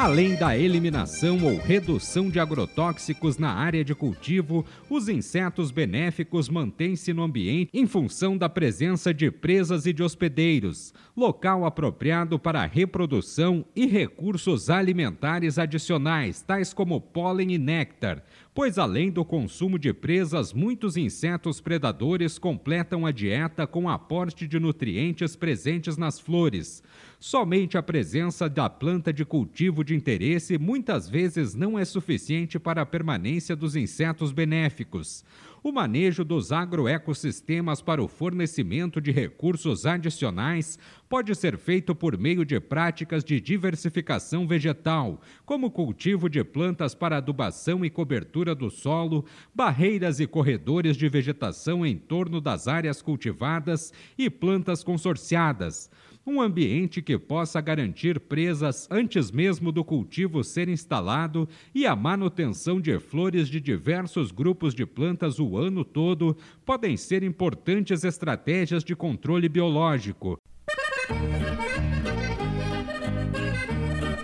Além da eliminação ou redução de agrotóxicos na área de cultivo, os insetos benéficos mantêm-se no ambiente em função da presença de presas e de hospedeiros, local apropriado para a reprodução e recursos alimentares adicionais, tais como pólen e néctar, pois além do consumo de presas, muitos insetos predadores completam a dieta com aporte de nutrientes presentes nas flores. Somente a presença da planta de cultivo de interesse muitas vezes não é suficiente para a permanência dos insetos benéficos. O manejo dos agroecossistemas para o fornecimento de recursos adicionais pode ser feito por meio de práticas de diversificação vegetal, como cultivo de plantas para adubação e cobertura do solo, barreiras e corredores de vegetação em torno das áreas cultivadas e plantas consorciadas um ambiente que possa garantir presas antes mesmo do cultivo ser instalado e a manutenção de flores de diversos grupos de plantas o ano todo podem ser importantes estratégias de controle biológico.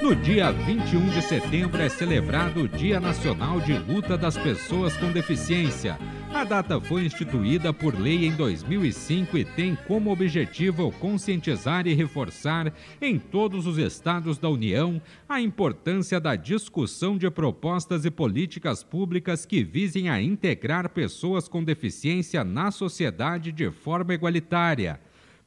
No dia 21 de setembro é celebrado o Dia Nacional de Luta das Pessoas com Deficiência. A data foi instituída por lei em 2005 e tem como objetivo conscientizar e reforçar em todos os estados da União a importância da discussão de propostas e políticas públicas que visem a integrar pessoas com deficiência na sociedade de forma igualitária.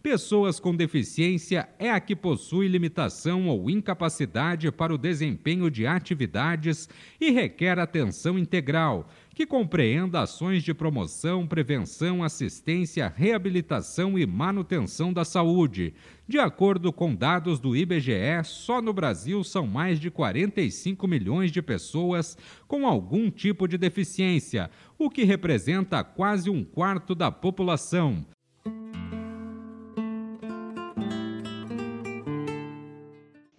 Pessoas com deficiência é a que possui limitação ou incapacidade para o desempenho de atividades e requer atenção integral, que compreenda ações de promoção, prevenção, assistência, reabilitação e manutenção da saúde. De acordo com dados do IBGE, só no Brasil são mais de 45 milhões de pessoas com algum tipo de deficiência, o que representa quase um quarto da população.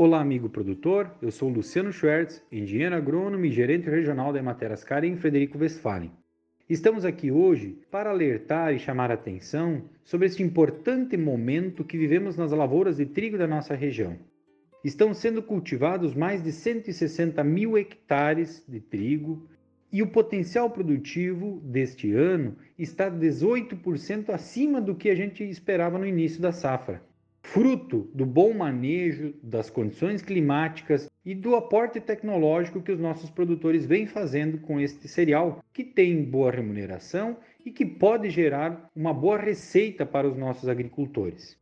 Olá, amigo produtor. Eu sou Luciano Schwertz, engenheiro agrônomo e gerente regional da Ematerascar em Frederico Westphalen. Estamos aqui hoje para alertar e chamar a atenção sobre este importante momento que vivemos nas lavouras de trigo da nossa região. Estão sendo cultivados mais de 160 mil hectares de trigo e o potencial produtivo deste ano está 18% acima do que a gente esperava no início da safra fruto do bom manejo das condições climáticas e do aporte tecnológico que os nossos produtores vêm fazendo com este cereal, que tem boa remuneração e que pode gerar uma boa receita para os nossos agricultores.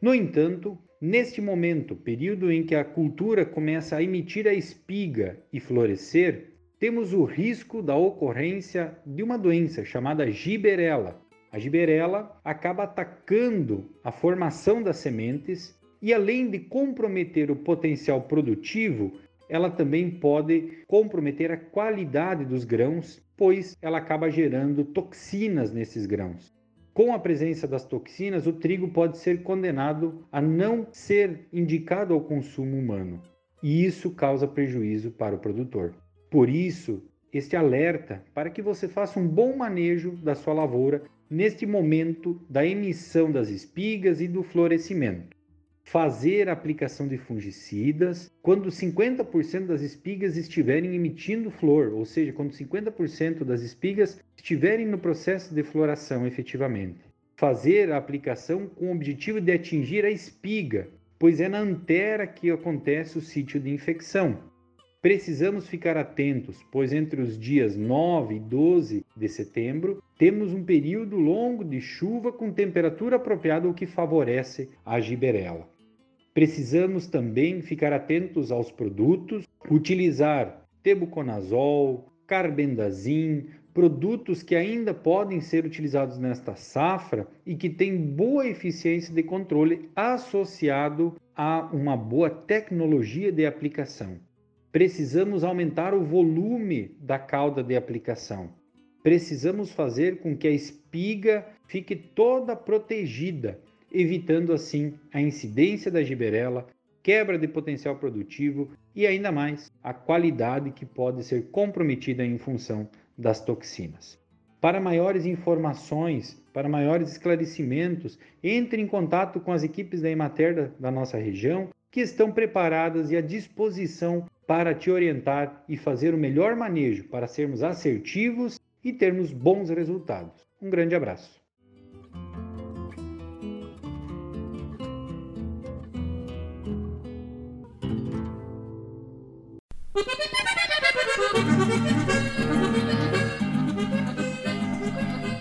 No entanto, neste momento, período em que a cultura começa a emitir a espiga e florescer, temos o risco da ocorrência de uma doença chamada giberela, a giberela acaba atacando a formação das sementes e, além de comprometer o potencial produtivo, ela também pode comprometer a qualidade dos grãos, pois ela acaba gerando toxinas nesses grãos. Com a presença das toxinas, o trigo pode ser condenado a não ser indicado ao consumo humano, e isso causa prejuízo para o produtor. Por isso, este alerta para que você faça um bom manejo da sua lavoura neste momento da emissão das espigas e do florescimento. Fazer a aplicação de fungicidas quando 50% das espigas estiverem emitindo flor, ou seja, quando 50% das espigas estiverem no processo de floração efetivamente. Fazer a aplicação com o objetivo de atingir a espiga, pois é na antera que acontece o sítio de infecção. Precisamos ficar atentos, pois entre os dias 9 e 12 de setembro temos um período longo de chuva com temperatura apropriada, o que favorece a giberela. Precisamos também ficar atentos aos produtos, utilizar tebuconazol, carbendazim, produtos que ainda podem ser utilizados nesta safra e que têm boa eficiência de controle associado a uma boa tecnologia de aplicação. Precisamos aumentar o volume da cauda de aplicação. Precisamos fazer com que a espiga fique toda protegida, evitando assim a incidência da giberela, quebra de potencial produtivo e ainda mais a qualidade que pode ser comprometida em função das toxinas. Para maiores informações, para maiores esclarecimentos, entre em contato com as equipes da Emater da, da nossa região, que estão preparadas e à disposição para te orientar e fazer o melhor manejo para sermos assertivos e termos bons resultados. Um grande abraço.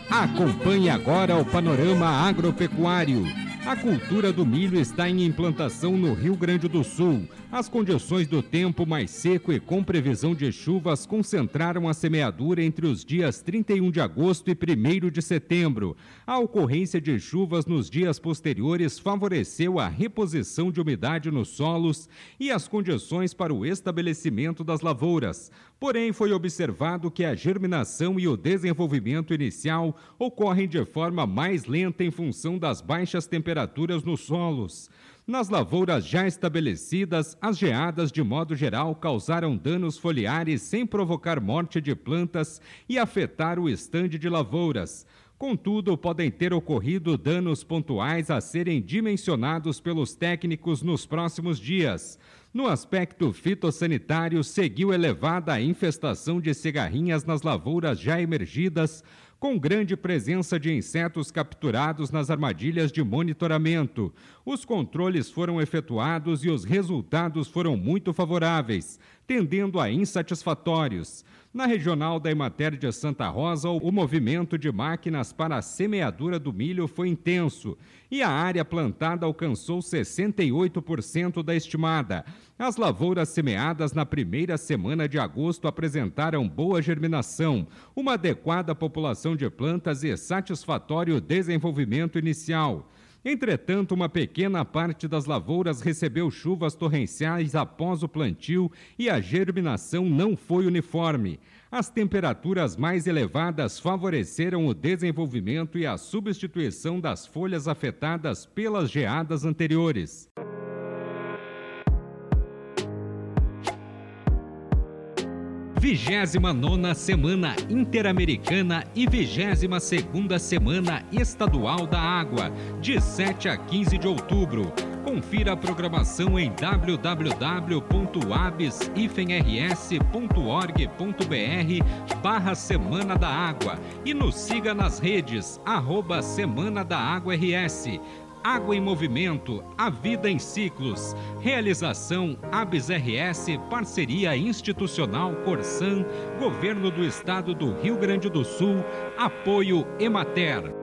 Acompanhe agora o panorama agropecuário. A cultura do milho está em implantação no Rio Grande do Sul. As condições do tempo mais seco e com previsão de chuvas concentraram a semeadura entre os dias 31 de agosto e 1 de setembro. A ocorrência de chuvas nos dias posteriores favoreceu a reposição de umidade nos solos e as condições para o estabelecimento das lavouras. Porém, foi observado que a germinação e o desenvolvimento inicial ocorrem de forma mais lenta em função das baixas temperaturas nos solos. Nas lavouras já estabelecidas, as geadas, de modo geral, causaram danos foliares sem provocar morte de plantas e afetar o estande de lavouras. Contudo, podem ter ocorrido danos pontuais a serem dimensionados pelos técnicos nos próximos dias. No aspecto fitossanitário, seguiu elevada a infestação de cigarrinhas nas lavouras já emergidas, com grande presença de insetos capturados nas armadilhas de monitoramento. Os controles foram efetuados e os resultados foram muito favoráveis, tendendo a insatisfatórios. Na regional da Emater de Santa Rosa, o movimento de máquinas para a semeadura do milho foi intenso e a área plantada alcançou 68% da estimada. As lavouras semeadas na primeira semana de agosto apresentaram boa germinação, uma adequada população de plantas e satisfatório desenvolvimento inicial. Entretanto, uma pequena parte das lavouras recebeu chuvas torrenciais após o plantio e a germinação não foi uniforme. As temperaturas mais elevadas favoreceram o desenvolvimento e a substituição das folhas afetadas pelas geadas anteriores. 29 Semana Interamericana e 22 Semana Estadual da Água, de 7 a 15 de outubro. Confira a programação em www.abs-rs.org.br barra Semana da Água e nos siga nas redes arroba Semana da Água RS. Água em Movimento, a vida em ciclos. Realização ABS RS, parceria institucional Corsan, Governo do Estado do Rio Grande do Sul, apoio Emater.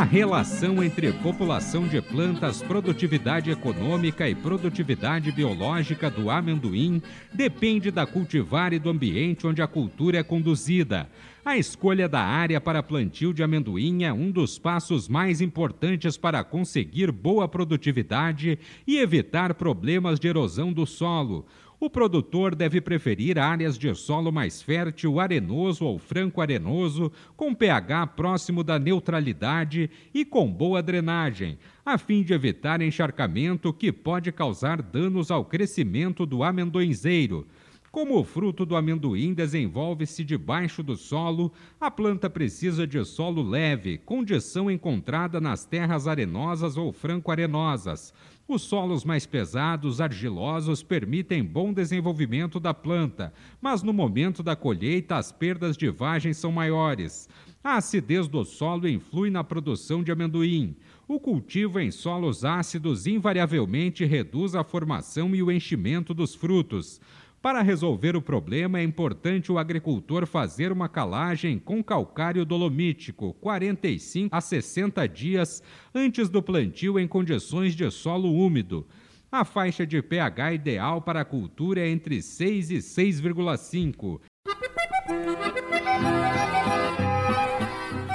A relação entre população de plantas, produtividade econômica e produtividade biológica do amendoim depende da cultivar e do ambiente onde a cultura é conduzida. A escolha da área para plantio de amendoim é um dos passos mais importantes para conseguir boa produtividade e evitar problemas de erosão do solo. O produtor deve preferir áreas de solo mais fértil, arenoso ou franco-arenoso, com pH próximo da neutralidade e com boa drenagem, a fim de evitar encharcamento que pode causar danos ao crescimento do amendoinzeiro. Como o fruto do amendoim desenvolve-se debaixo do solo, a planta precisa de solo leve, condição encontrada nas terras arenosas ou franco-arenosas. Os solos mais pesados, argilosos, permitem bom desenvolvimento da planta, mas no momento da colheita as perdas de vagem são maiores. A acidez do solo influi na produção de amendoim. O cultivo em solos ácidos invariavelmente reduz a formação e o enchimento dos frutos. Para resolver o problema, é importante o agricultor fazer uma calagem com calcário dolomítico 45 a 60 dias antes do plantio em condições de solo úmido. A faixa de pH ideal para a cultura é entre 6 e 6,5.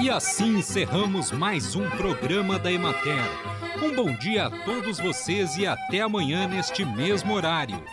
E assim encerramos mais um programa da Emater. Um bom dia a todos vocês e até amanhã neste mesmo horário.